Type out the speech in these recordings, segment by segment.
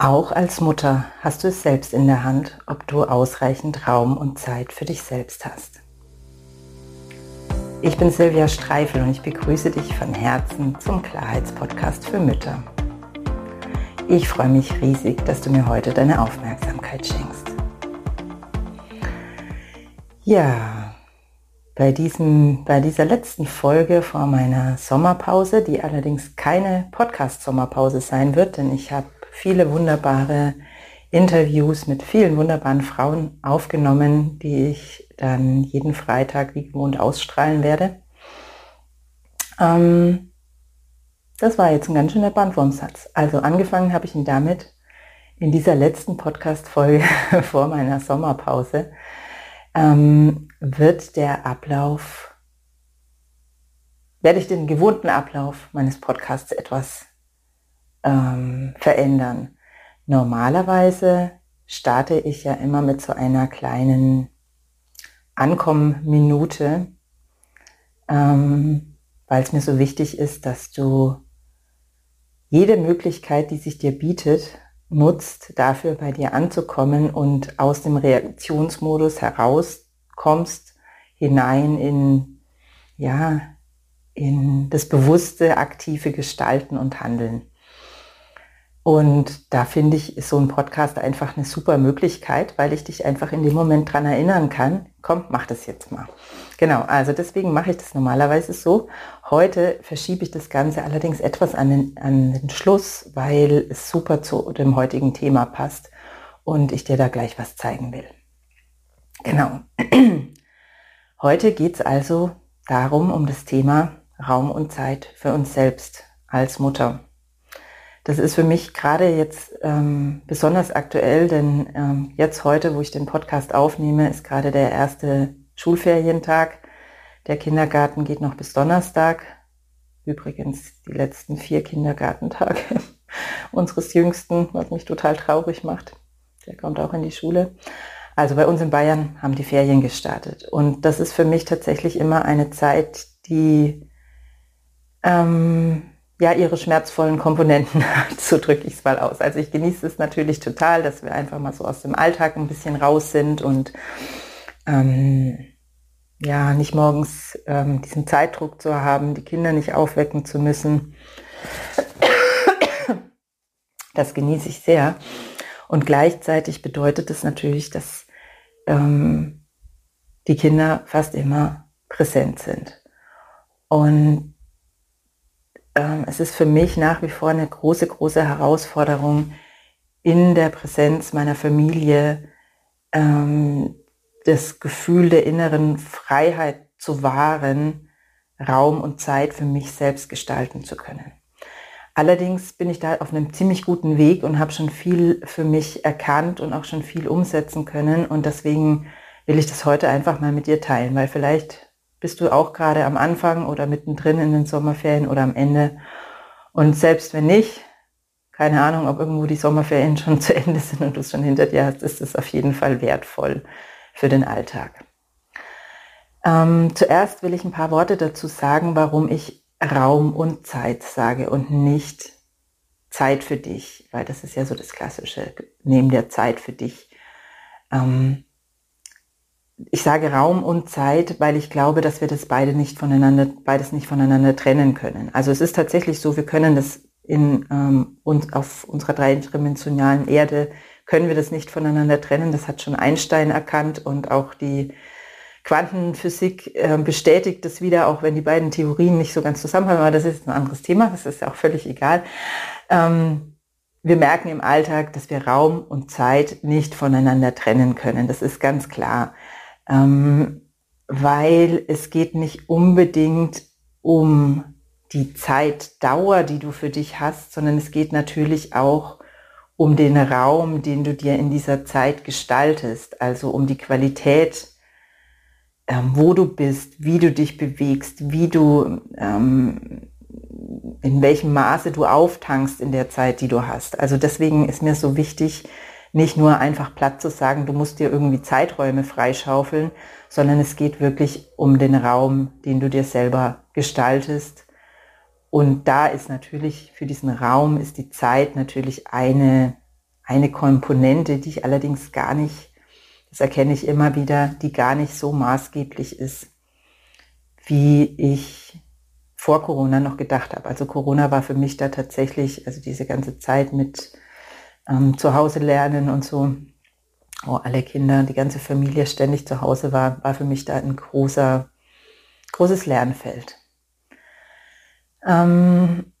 Auch als Mutter hast du es selbst in der Hand, ob du ausreichend Raum und Zeit für dich selbst hast. Ich bin Silvia Streifel und ich begrüße dich von Herzen zum Klarheitspodcast für Mütter. Ich freue mich riesig, dass du mir heute deine Aufmerksamkeit schenkst. Ja, bei, diesem, bei dieser letzten Folge vor meiner Sommerpause, die allerdings keine Podcast-Sommerpause sein wird, denn ich habe viele wunderbare Interviews mit vielen wunderbaren Frauen aufgenommen, die ich dann jeden Freitag wie gewohnt ausstrahlen werde. Ähm, das war jetzt ein ganz schöner Bandwurmsatz. Also angefangen habe ich ihn damit in dieser letzten Podcast-Folge vor meiner Sommerpause ähm, wird der Ablauf, werde ich den gewohnten Ablauf meines Podcasts etwas ähm, verändern. Normalerweise starte ich ja immer mit so einer kleinen Ankommenminute, ähm, weil es mir so wichtig ist, dass du jede Möglichkeit, die sich dir bietet, nutzt, dafür bei dir anzukommen und aus dem Reaktionsmodus herauskommst, hinein in, ja, in das bewusste, aktive Gestalten und Handeln. Und da finde ich, ist so ein Podcast einfach eine super Möglichkeit, weil ich dich einfach in dem Moment dran erinnern kann, komm, mach das jetzt mal. Genau, also deswegen mache ich das normalerweise so. Heute verschiebe ich das Ganze allerdings etwas an den, an den Schluss, weil es super zu dem heutigen Thema passt und ich dir da gleich was zeigen will. Genau. Heute geht es also darum, um das Thema Raum und Zeit für uns selbst als Mutter. Das ist für mich gerade jetzt ähm, besonders aktuell, denn ähm, jetzt heute, wo ich den Podcast aufnehme, ist gerade der erste Schulferientag. Der Kindergarten geht noch bis Donnerstag. Übrigens die letzten vier Kindergartentage unseres Jüngsten, was mich total traurig macht. Der kommt auch in die Schule. Also bei uns in Bayern haben die Ferien gestartet. Und das ist für mich tatsächlich immer eine Zeit, die ähm, ja, ihre schmerzvollen Komponenten hat, so drücke ich es mal aus. Also ich genieße es natürlich total, dass wir einfach mal so aus dem Alltag ein bisschen raus sind und ähm, ja, nicht morgens ähm, diesen Zeitdruck zu haben, die Kinder nicht aufwecken zu müssen. Das genieße ich sehr. Und gleichzeitig bedeutet es natürlich, dass ähm, die Kinder fast immer präsent sind. Und ähm, es ist für mich nach wie vor eine große, große Herausforderung, in der Präsenz meiner Familie ähm, das Gefühl der inneren Freiheit zu wahren, Raum und Zeit für mich selbst gestalten zu können. Allerdings bin ich da auf einem ziemlich guten Weg und habe schon viel für mich erkannt und auch schon viel umsetzen können. Und deswegen will ich das heute einfach mal mit dir teilen, weil vielleicht bist du auch gerade am Anfang oder mittendrin in den Sommerferien oder am Ende. Und selbst wenn nicht, keine Ahnung, ob irgendwo die Sommerferien schon zu Ende sind und du es schon hinter dir hast, ist es auf jeden Fall wertvoll für den Alltag. Ähm, zuerst will ich ein paar Worte dazu sagen, warum ich Raum und Zeit sage und nicht Zeit für dich, weil das ist ja so das Klassische, neben der Zeit für dich. Ähm, ich sage Raum und Zeit, weil ich glaube, dass wir das beide nicht voneinander, beides nicht voneinander trennen können. Also es ist tatsächlich so, wir können das in ähm, uns auf unserer dreidimensionalen Erde können wir das nicht voneinander trennen. Das hat schon Einstein erkannt und auch die Quantenphysik äh, bestätigt das wieder, auch wenn die beiden Theorien nicht so ganz zusammenhängen. Aber das ist ein anderes Thema. Das ist auch völlig egal. Ähm, wir merken im Alltag, dass wir Raum und Zeit nicht voneinander trennen können. Das ist ganz klar ähm, weil es geht nicht unbedingt um die Zeitdauer, die du für dich hast, sondern es geht natürlich auch um den Raum, den du dir in dieser Zeit gestaltest, also um die Qualität, ähm, wo du bist, wie du dich bewegst, wie du, ähm, in welchem Maße du auftankst in der Zeit, die du hast. Also deswegen ist mir so wichtig, nicht nur einfach platt zu sagen, du musst dir irgendwie Zeiträume freischaufeln, sondern es geht wirklich um den Raum, den du dir selber gestaltest. Und da ist natürlich für diesen Raum ist die Zeit natürlich eine, eine Komponente, die ich allerdings gar nicht, das erkenne ich immer wieder, die gar nicht so maßgeblich ist, wie ich vor Corona noch gedacht habe. Also Corona war für mich da tatsächlich, also diese ganze Zeit mit ähm, Zuhause lernen und so, wo alle Kinder, die ganze Familie ständig zu Hause war, war für mich da ein großer, großes Lernfeld. Ähm,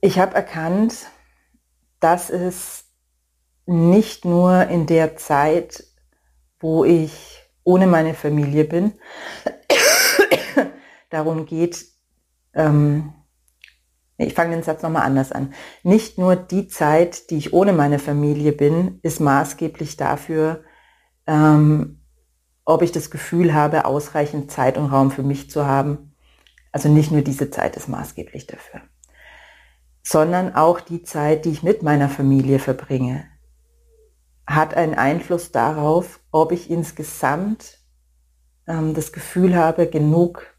ich habe erkannt, dass es nicht nur in der Zeit, wo ich ohne meine Familie bin, darum geht, ähm, ich fange den Satz nochmal anders an. Nicht nur die Zeit, die ich ohne meine Familie bin, ist maßgeblich dafür, ähm, ob ich das Gefühl habe, ausreichend Zeit und Raum für mich zu haben. Also nicht nur diese Zeit ist maßgeblich dafür sondern auch die Zeit, die ich mit meiner Familie verbringe, hat einen Einfluss darauf, ob ich insgesamt ähm, das Gefühl habe, genug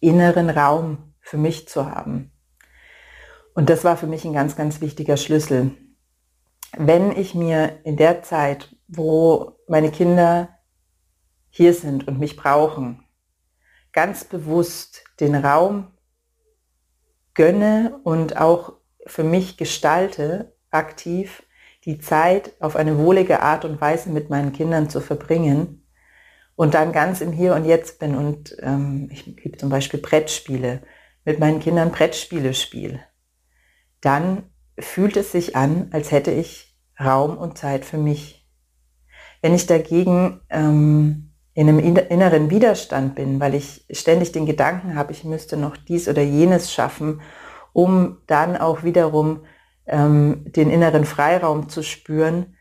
inneren Raum für mich zu haben. Und das war für mich ein ganz, ganz wichtiger Schlüssel. Wenn ich mir in der Zeit, wo meine Kinder hier sind und mich brauchen, ganz bewusst den Raum gönne und auch für mich gestalte, aktiv die Zeit auf eine wohlige Art und Weise mit meinen Kindern zu verbringen und dann ganz im Hier und Jetzt bin und ähm, ich liebe zum Beispiel Brettspiele, mit meinen Kindern Brettspiele spiele, dann fühlt es sich an, als hätte ich Raum und Zeit für mich. Wenn ich dagegen ähm, in einem inneren Widerstand bin, weil ich ständig den Gedanken habe, ich müsste noch dies oder jenes schaffen, um dann auch wiederum ähm, den inneren Freiraum zu spüren,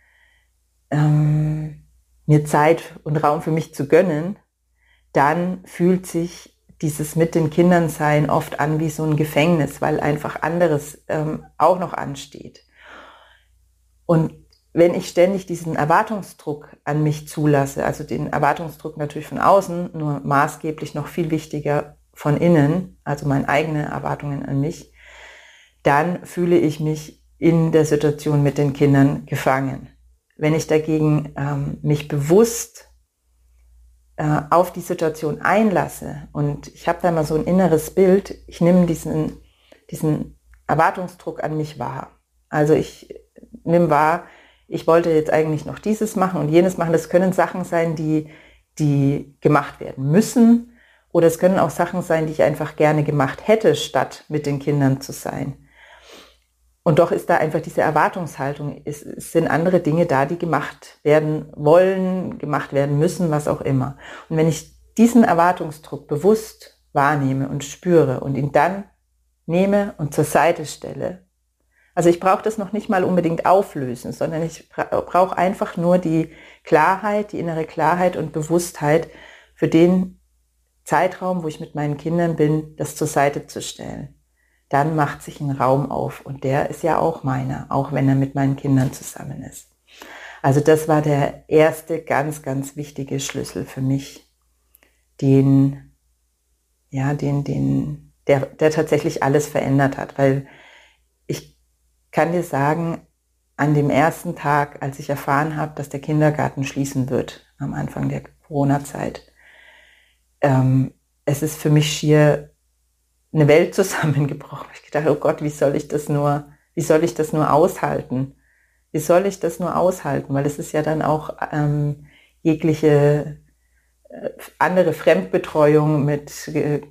ähm, mir Zeit und Raum für mich zu gönnen, dann fühlt sich dieses mit den Kindern sein oft an wie so ein Gefängnis, weil einfach anderes ähm, auch noch ansteht. Und wenn ich ständig diesen Erwartungsdruck an mich zulasse, also den Erwartungsdruck natürlich von außen, nur maßgeblich noch viel wichtiger von innen, also meine eigenen Erwartungen an mich, dann fühle ich mich in der Situation mit den Kindern gefangen. Wenn ich dagegen ähm, mich bewusst äh, auf die Situation einlasse und ich habe da mal so ein inneres Bild, ich nehme diesen, diesen Erwartungsdruck an mich wahr. Also ich nehme wahr, ich wollte jetzt eigentlich noch dieses machen und jenes machen. Das können Sachen sein, die, die gemacht werden müssen. Oder es können auch Sachen sein, die ich einfach gerne gemacht hätte, statt mit den Kindern zu sein. Und doch ist da einfach diese Erwartungshaltung. Es, es, sind andere Dinge da, die gemacht werden wollen, gemacht werden müssen, was auch immer. Und wenn ich diesen Erwartungsdruck bewusst wahrnehme und spüre und ihn dann nehme und zur Seite stelle, also ich brauche das noch nicht mal unbedingt auflösen, sondern ich brauche einfach nur die Klarheit, die innere Klarheit und Bewusstheit für den Zeitraum, wo ich mit meinen Kindern bin, das zur Seite zu stellen. Dann macht sich ein Raum auf und der ist ja auch meiner, auch wenn er mit meinen Kindern zusammen ist. Also das war der erste ganz, ganz wichtige Schlüssel für mich, den, ja, den, den, der, der tatsächlich alles verändert hat, weil kann dir sagen, an dem ersten Tag, als ich erfahren habe, dass der Kindergarten schließen wird, am Anfang der Corona-Zeit, ähm, es ist für mich schier eine Welt zusammengebrochen. Ich dachte, oh Gott, wie soll ich das nur, wie soll ich das nur aushalten? Wie soll ich das nur aushalten? Weil es ist ja dann auch ähm, jegliche äh, andere Fremdbetreuung mit, äh,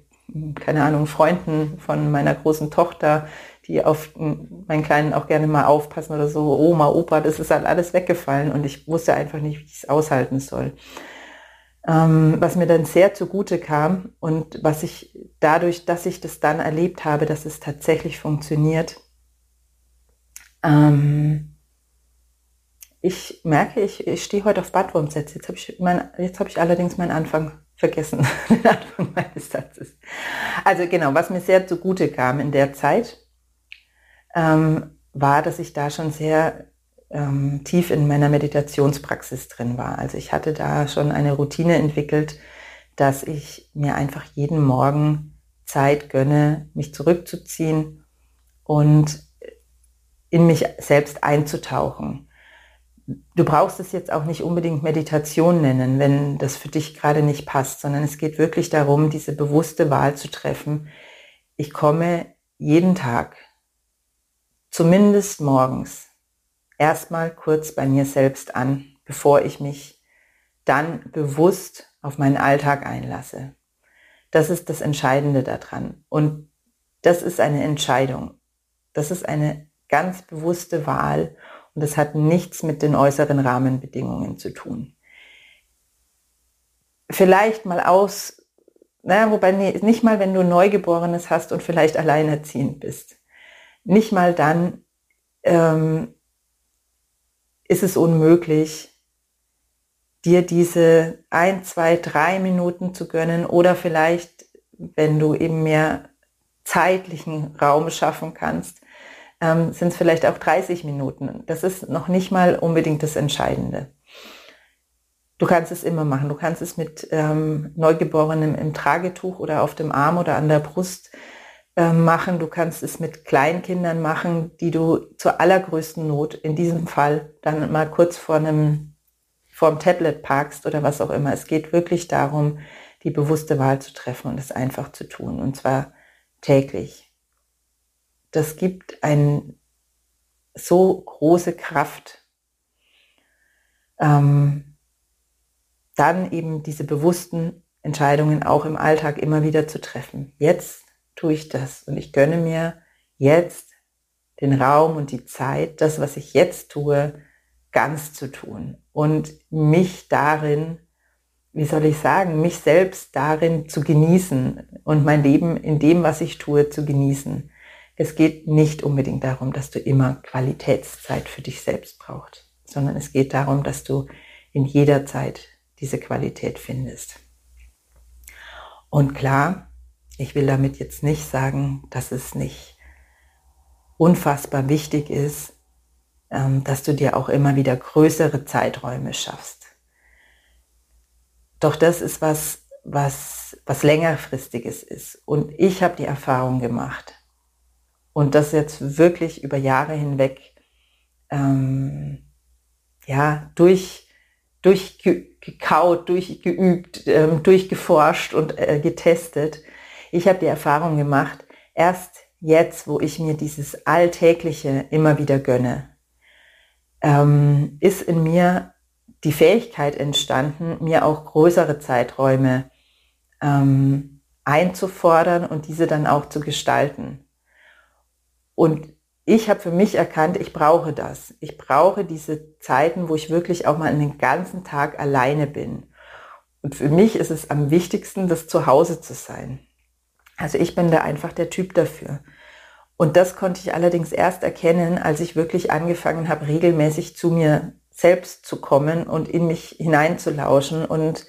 keine Ahnung, Freunden von meiner großen Tochter, die auf meinen Kleinen auch gerne mal aufpassen oder so, Oma, Opa, das ist halt alles weggefallen und ich wusste einfach nicht, wie ich es aushalten soll. Ähm, was mir dann sehr zugute kam und was ich dadurch, dass ich das dann erlebt habe, dass es tatsächlich funktioniert, ähm, ich merke, ich, ich stehe heute auf Badwurmsätze. Jetzt habe ich, mein, hab ich allerdings meinen Anfang vergessen, den Anfang meines Satzes. Also genau, was mir sehr zugute kam in der Zeit, ähm, war, dass ich da schon sehr ähm, tief in meiner Meditationspraxis drin war. Also ich hatte da schon eine Routine entwickelt, dass ich mir einfach jeden Morgen Zeit gönne, mich zurückzuziehen und in mich selbst einzutauchen. Du brauchst es jetzt auch nicht unbedingt Meditation nennen, wenn das für dich gerade nicht passt, sondern es geht wirklich darum, diese bewusste Wahl zu treffen. Ich komme jeden Tag, zumindest morgens, erstmal kurz bei mir selbst an, bevor ich mich dann bewusst auf meinen Alltag einlasse. Das ist das Entscheidende daran. Und das ist eine Entscheidung. Das ist eine ganz bewusste Wahl und das hat nichts mit den äußeren Rahmenbedingungen zu tun. Vielleicht mal aus, naja, wobei nicht mal, wenn du Neugeborenes hast und vielleicht alleinerziehend bist. Nicht mal dann ähm, ist es unmöglich, dir diese ein, zwei, drei Minuten zu gönnen oder vielleicht, wenn du eben mehr zeitlichen Raum schaffen kannst, ähm, sind es vielleicht auch 30 Minuten. Das ist noch nicht mal unbedingt das Entscheidende. Du kannst es immer machen. Du kannst es mit ähm, Neugeborenem im Tragetuch oder auf dem Arm oder an der Brust äh, machen. Du kannst es mit Kleinkindern machen, die du zur allergrößten Not in diesem Fall dann mal kurz vor einem vorm Tablet parkst oder was auch immer. Es geht wirklich darum, die bewusste Wahl zu treffen und es einfach zu tun. Und zwar täglich. Das gibt eine so große Kraft. Ähm, dann eben diese bewussten Entscheidungen auch im Alltag immer wieder zu treffen. Jetzt tue ich das und ich gönne mir jetzt den Raum und die Zeit, das, was ich jetzt tue, ganz zu tun und mich darin wie soll ich sagen, mich selbst darin zu genießen und mein Leben in dem, was ich tue, zu genießen. Es geht nicht unbedingt darum, dass du immer Qualitätszeit für dich selbst brauchst, sondern es geht darum, dass du in jeder Zeit diese Qualität findest. Und klar, ich will damit jetzt nicht sagen, dass es nicht unfassbar wichtig ist, ähm, dass du dir auch immer wieder größere Zeiträume schaffst doch das ist was, was, was längerfristiges ist. Und ich habe die Erfahrung gemacht und das jetzt wirklich über Jahre hinweg ähm, ja, durch, durchgekaut, durchgeübt, ähm, durchgeforscht und äh, getestet. Ich habe die Erfahrung gemacht, erst jetzt, wo ich mir dieses Alltägliche immer wieder gönne, ähm, ist in mir die Fähigkeit entstanden, mir auch größere Zeiträume ähm, einzufordern und diese dann auch zu gestalten. Und ich habe für mich erkannt, ich brauche das. Ich brauche diese Zeiten, wo ich wirklich auch mal einen ganzen Tag alleine bin. Und für mich ist es am wichtigsten, das zu Hause zu sein. Also ich bin da einfach der Typ dafür. Und das konnte ich allerdings erst erkennen, als ich wirklich angefangen habe, regelmäßig zu mir selbst zu kommen und in mich hineinzulauschen und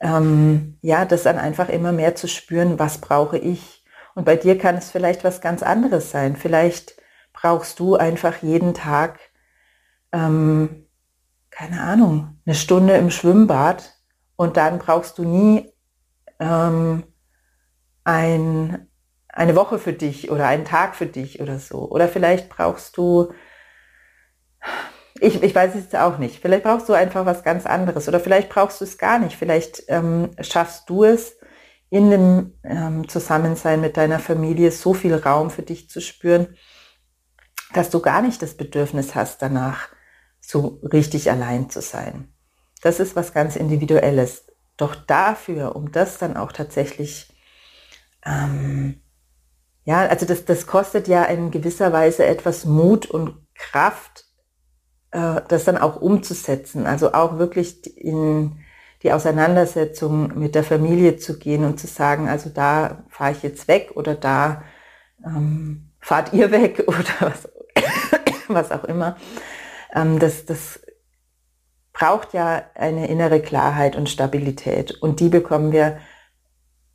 ähm, ja, das dann einfach immer mehr zu spüren, was brauche ich. Und bei dir kann es vielleicht was ganz anderes sein. Vielleicht brauchst du einfach jeden Tag, ähm, keine Ahnung, eine Stunde im Schwimmbad und dann brauchst du nie ähm, ein, eine Woche für dich oder einen Tag für dich oder so. Oder vielleicht brauchst du ich, ich weiß es auch nicht. Vielleicht brauchst du einfach was ganz anderes oder vielleicht brauchst du es gar nicht. Vielleicht ähm, schaffst du es, in dem ähm, Zusammensein mit deiner Familie so viel Raum für dich zu spüren, dass du gar nicht das Bedürfnis hast, danach so richtig allein zu sein. Das ist was ganz Individuelles. Doch dafür, um das dann auch tatsächlich, ähm, ja, also das, das kostet ja in gewisser Weise etwas Mut und Kraft, äh, das dann auch umzusetzen, also auch wirklich in die Auseinandersetzung mit der Familie zu gehen und zu sagen, also da fahre ich jetzt weg oder da ähm, fahrt ihr weg oder was, was auch immer. Ähm, das, das braucht ja eine innere Klarheit und Stabilität und die bekommen wir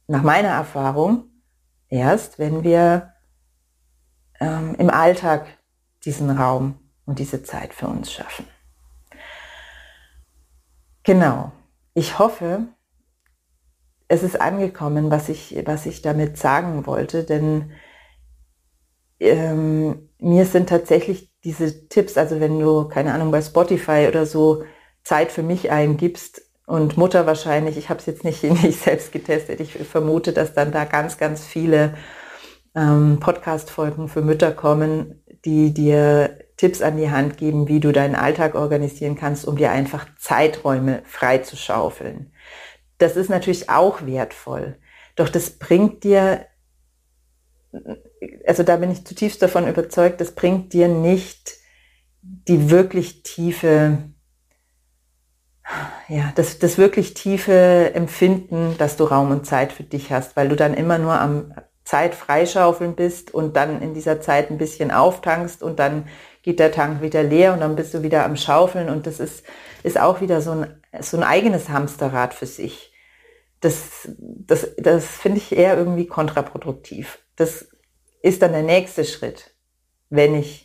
nach meiner Erfahrung erst, wenn wir ähm, im Alltag diesen Raum und diese Zeit für uns schaffen. Genau. Ich hoffe, es ist angekommen, was ich, was ich damit sagen wollte, denn ähm, mir sind tatsächlich diese Tipps, also wenn du, keine Ahnung, bei Spotify oder so Zeit für mich eingibst und Mutter wahrscheinlich, ich habe es jetzt nicht, nicht selbst getestet, ich vermute, dass dann da ganz, ganz viele ähm, Podcast-Folgen für Mütter kommen, die dir Tipps an die Hand geben, wie du deinen Alltag organisieren kannst, um dir einfach Zeiträume frei zu schaufeln. Das ist natürlich auch wertvoll. Doch das bringt dir, also da bin ich zutiefst davon überzeugt, das bringt dir nicht die wirklich tiefe, ja, das, das wirklich tiefe Empfinden, dass du Raum und Zeit für dich hast, weil du dann immer nur am Zeit freischaufeln bist und dann in dieser Zeit ein bisschen auftankst und dann geht der Tank wieder leer und dann bist du wieder am Schaufeln und das ist, ist auch wieder so ein, so ein eigenes Hamsterrad für sich. Das, das, das finde ich eher irgendwie kontraproduktiv. Das ist dann der nächste Schritt, wenn ich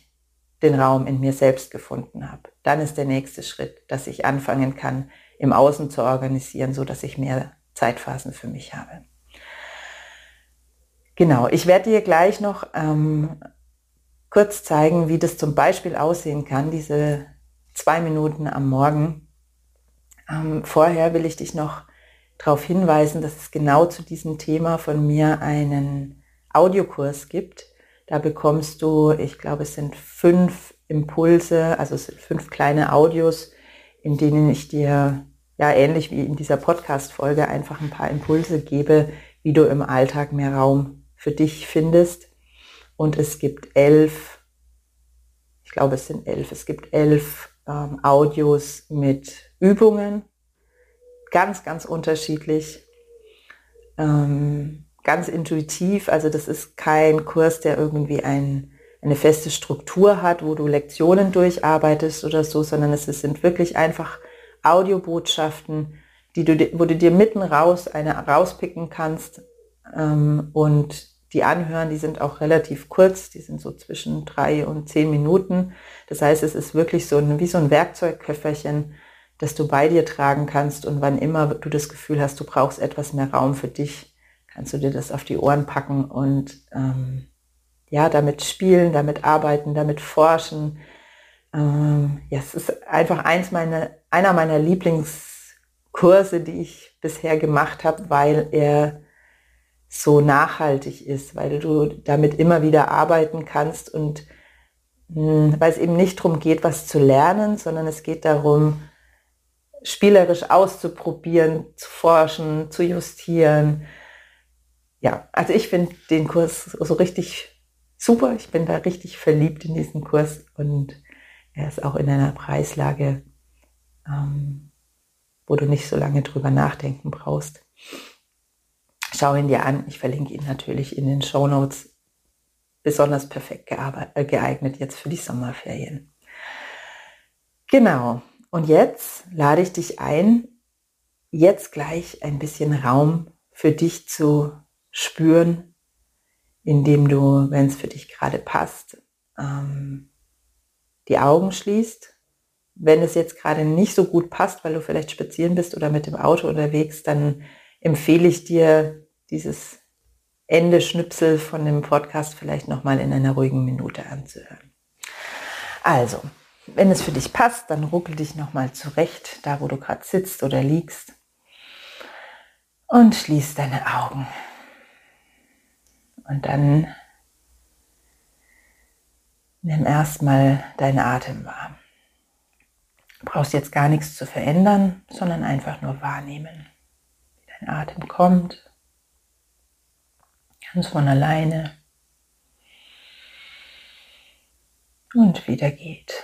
den Raum in mir selbst gefunden habe. Dann ist der nächste Schritt, dass ich anfangen kann, im Außen zu organisieren, so dass ich mehr Zeitphasen für mich habe. Genau, ich werde dir gleich noch ähm, kurz zeigen, wie das zum Beispiel aussehen kann, diese zwei Minuten am Morgen. Ähm, vorher will ich dich noch darauf hinweisen, dass es genau zu diesem Thema von mir einen Audiokurs gibt. Da bekommst du, ich glaube, es sind fünf Impulse, also es sind fünf kleine Audios, in denen ich dir ja ähnlich wie in dieser Podcast-Folge einfach ein paar Impulse gebe, wie du im Alltag mehr Raum für dich findest. Und es gibt elf, ich glaube es sind elf, es gibt elf ähm, Audios mit Übungen, ganz, ganz unterschiedlich, ähm, ganz intuitiv. Also das ist kein Kurs, der irgendwie ein, eine feste Struktur hat, wo du Lektionen durcharbeitest oder so, sondern es sind wirklich einfach Audiobotschaften, die du, wo du dir mitten raus eine rauspicken kannst ähm, und die anhören, die sind auch relativ kurz, die sind so zwischen drei und zehn Minuten. Das heißt, es ist wirklich so ein, wie so ein Werkzeugköfferchen, das du bei dir tragen kannst und wann immer du das Gefühl hast, du brauchst etwas mehr Raum für dich, kannst du dir das auf die Ohren packen und ähm, ja, damit spielen, damit arbeiten, damit forschen. Ähm, ja, es ist einfach eins meiner, einer meiner Lieblingskurse, die ich bisher gemacht habe, weil er so nachhaltig ist, weil du damit immer wieder arbeiten kannst und mh, hm, weil es eben nicht darum geht, was zu lernen, sondern es geht darum, spielerisch auszuprobieren, zu forschen, zu justieren. Ja, also ich finde den Kurs so richtig super. Ich bin da richtig verliebt in diesen Kurs und er ist auch in einer Preislage, ähm, wo du nicht so lange drüber nachdenken brauchst. Schau ihn dir an. Ich verlinke ihn natürlich in den Show Notes. Besonders perfekt äh, geeignet jetzt für die Sommerferien. Genau. Und jetzt lade ich dich ein, jetzt gleich ein bisschen Raum für dich zu spüren, indem du, wenn es für dich gerade passt, ähm, die Augen schließt. Wenn es jetzt gerade nicht so gut passt, weil du vielleicht spazieren bist oder mit dem Auto unterwegs, dann empfehle ich dir, dieses Ende Schnipsel von dem Podcast vielleicht nochmal in einer ruhigen Minute anzuhören. Also, wenn es für dich passt, dann ruckel dich nochmal zurecht, da wo du gerade sitzt oder liegst. Und schließ deine Augen. Und dann nimm erstmal deinen Atem wahr. Du brauchst jetzt gar nichts zu verändern, sondern einfach nur wahrnehmen dein Atem kommt, ganz von alleine und wieder geht.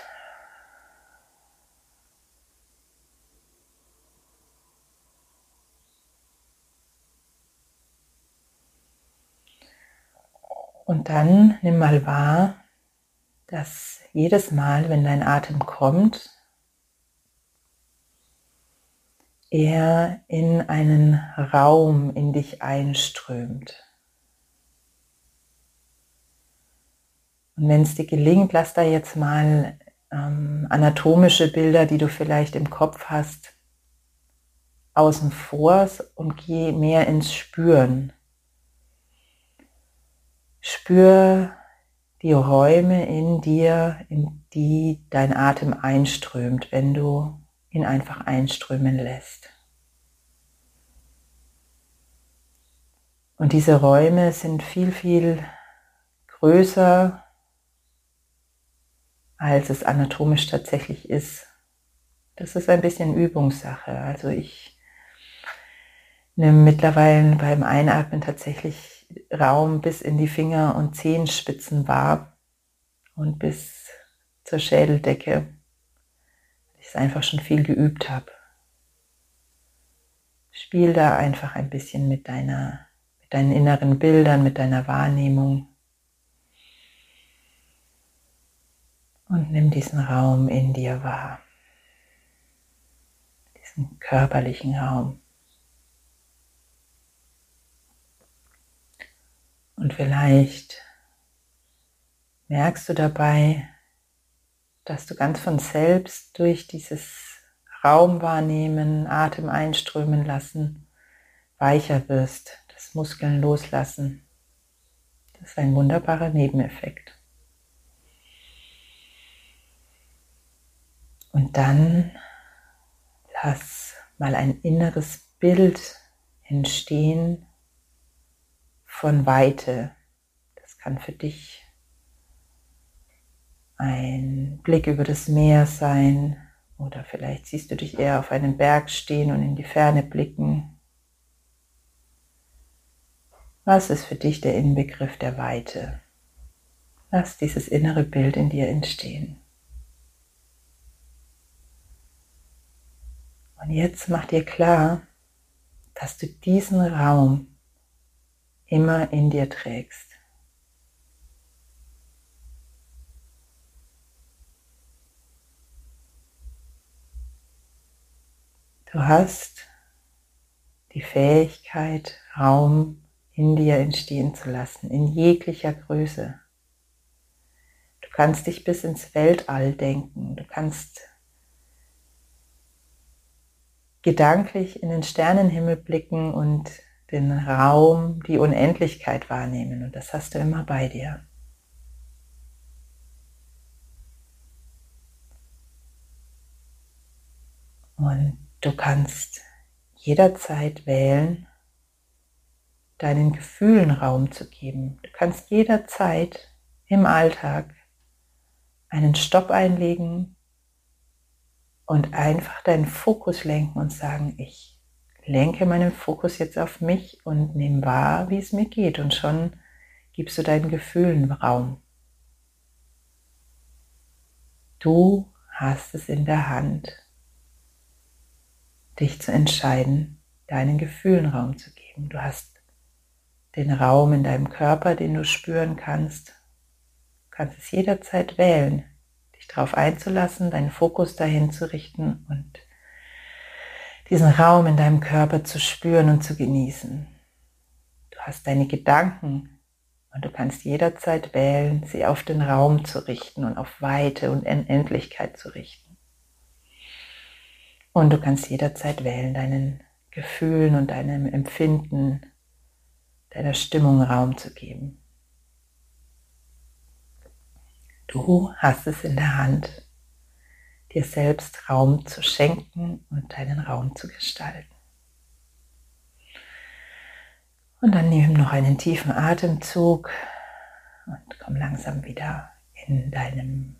Und dann nimm mal wahr, dass jedes Mal, wenn dein Atem kommt, er in einen Raum in dich einströmt. Und wenn es dir gelingt, lass da jetzt mal ähm, anatomische Bilder, die du vielleicht im Kopf hast, außen vor und geh mehr ins Spüren. Spür die Räume in dir, in die dein Atem einströmt, wenn du ihn einfach einströmen lässt. Und diese Räume sind viel, viel größer, als es anatomisch tatsächlich ist. Das ist ein bisschen Übungssache. Also ich nehme mittlerweile beim Einatmen tatsächlich Raum bis in die Finger- und Zehenspitzen wahr und bis zur Schädeldecke, ich es einfach schon viel geübt habe. Spiel da einfach ein bisschen mit deiner mit deinen inneren Bildern, mit deiner Wahrnehmung. Und nimm diesen Raum in dir wahr. Diesen körperlichen Raum. Und vielleicht merkst du dabei, dass du ganz von selbst durch dieses Raum wahrnehmen, Atem einströmen lassen, weicher wirst, das Muskeln loslassen. Das ist ein wunderbarer Nebeneffekt. Und dann lass mal ein inneres Bild entstehen von Weite. Das kann für dich ein Blick über das Meer sein oder vielleicht siehst du dich eher auf einem Berg stehen und in die Ferne blicken was ist für dich der Inbegriff der Weite? Lass dieses innere Bild in dir entstehen. Und jetzt mach dir klar, dass du diesen Raum immer in dir trägst. Du hast die Fähigkeit, Raum in dir entstehen zu lassen, in jeglicher Größe. Du kannst dich bis ins Weltall denken, du kannst gedanklich in den Sternenhimmel blicken und den Raum, die Unendlichkeit wahrnehmen und das hast du immer bei dir. Und du kannst jederzeit wählen, deinen Gefühlen Raum zu geben. Du kannst jederzeit im Alltag einen Stopp einlegen und einfach deinen Fokus lenken und sagen, ich lenke meinen Fokus jetzt auf mich und nehme wahr, wie es mir geht und schon gibst du deinen Gefühlen Raum. Du hast es in der Hand, dich zu entscheiden, deinen Gefühlen Raum zu geben. Du hast den Raum in deinem Körper, den du spüren kannst. Du kannst es jederzeit wählen, dich darauf einzulassen, deinen Fokus dahin zu richten und diesen Raum in deinem Körper zu spüren und zu genießen. Du hast deine Gedanken und du kannst jederzeit wählen, sie auf den Raum zu richten und auf Weite und Endlichkeit zu richten. Und du kannst jederzeit wählen, deinen Gefühlen und deinem Empfinden deiner Stimmung Raum zu geben. Du hast es in der Hand, dir selbst Raum zu schenken und deinen Raum zu gestalten. Und dann nimm noch einen tiefen Atemzug und komm langsam wieder in deinem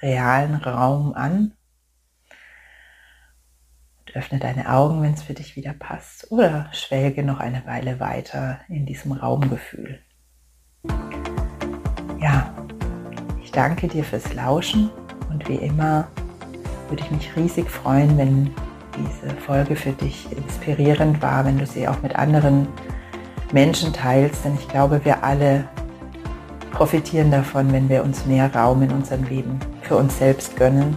realen Raum an öffne deine Augen, wenn es für dich wieder passt, oder schwelge noch eine Weile weiter in diesem Raumgefühl. Ja, ich danke dir fürs Lauschen und wie immer würde ich mich riesig freuen, wenn diese Folge für dich inspirierend war, wenn du sie auch mit anderen Menschen teilst, denn ich glaube, wir alle profitieren davon, wenn wir uns mehr Raum in unserem Leben für uns selbst gönnen.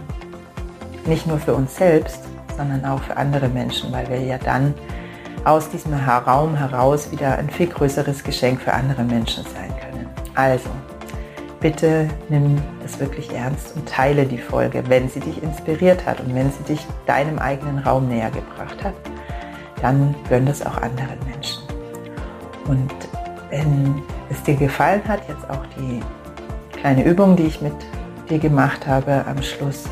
Nicht nur für uns selbst, sondern auch für andere Menschen, weil wir ja dann aus diesem Raum heraus wieder ein viel größeres Geschenk für andere Menschen sein können. Also, bitte nimm es wirklich ernst und teile die Folge, wenn sie dich inspiriert hat und wenn sie dich deinem eigenen Raum näher gebracht hat, dann gönn das auch anderen Menschen. Und wenn es dir gefallen hat, jetzt auch die kleine Übung, die ich mit dir gemacht habe am Schluss,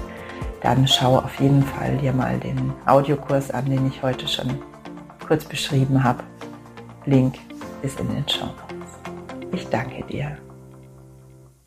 dann schau auf jeden Fall dir mal den Audiokurs an, den ich heute schon kurz beschrieben habe. Link ist in den Show Notes. Ich danke dir.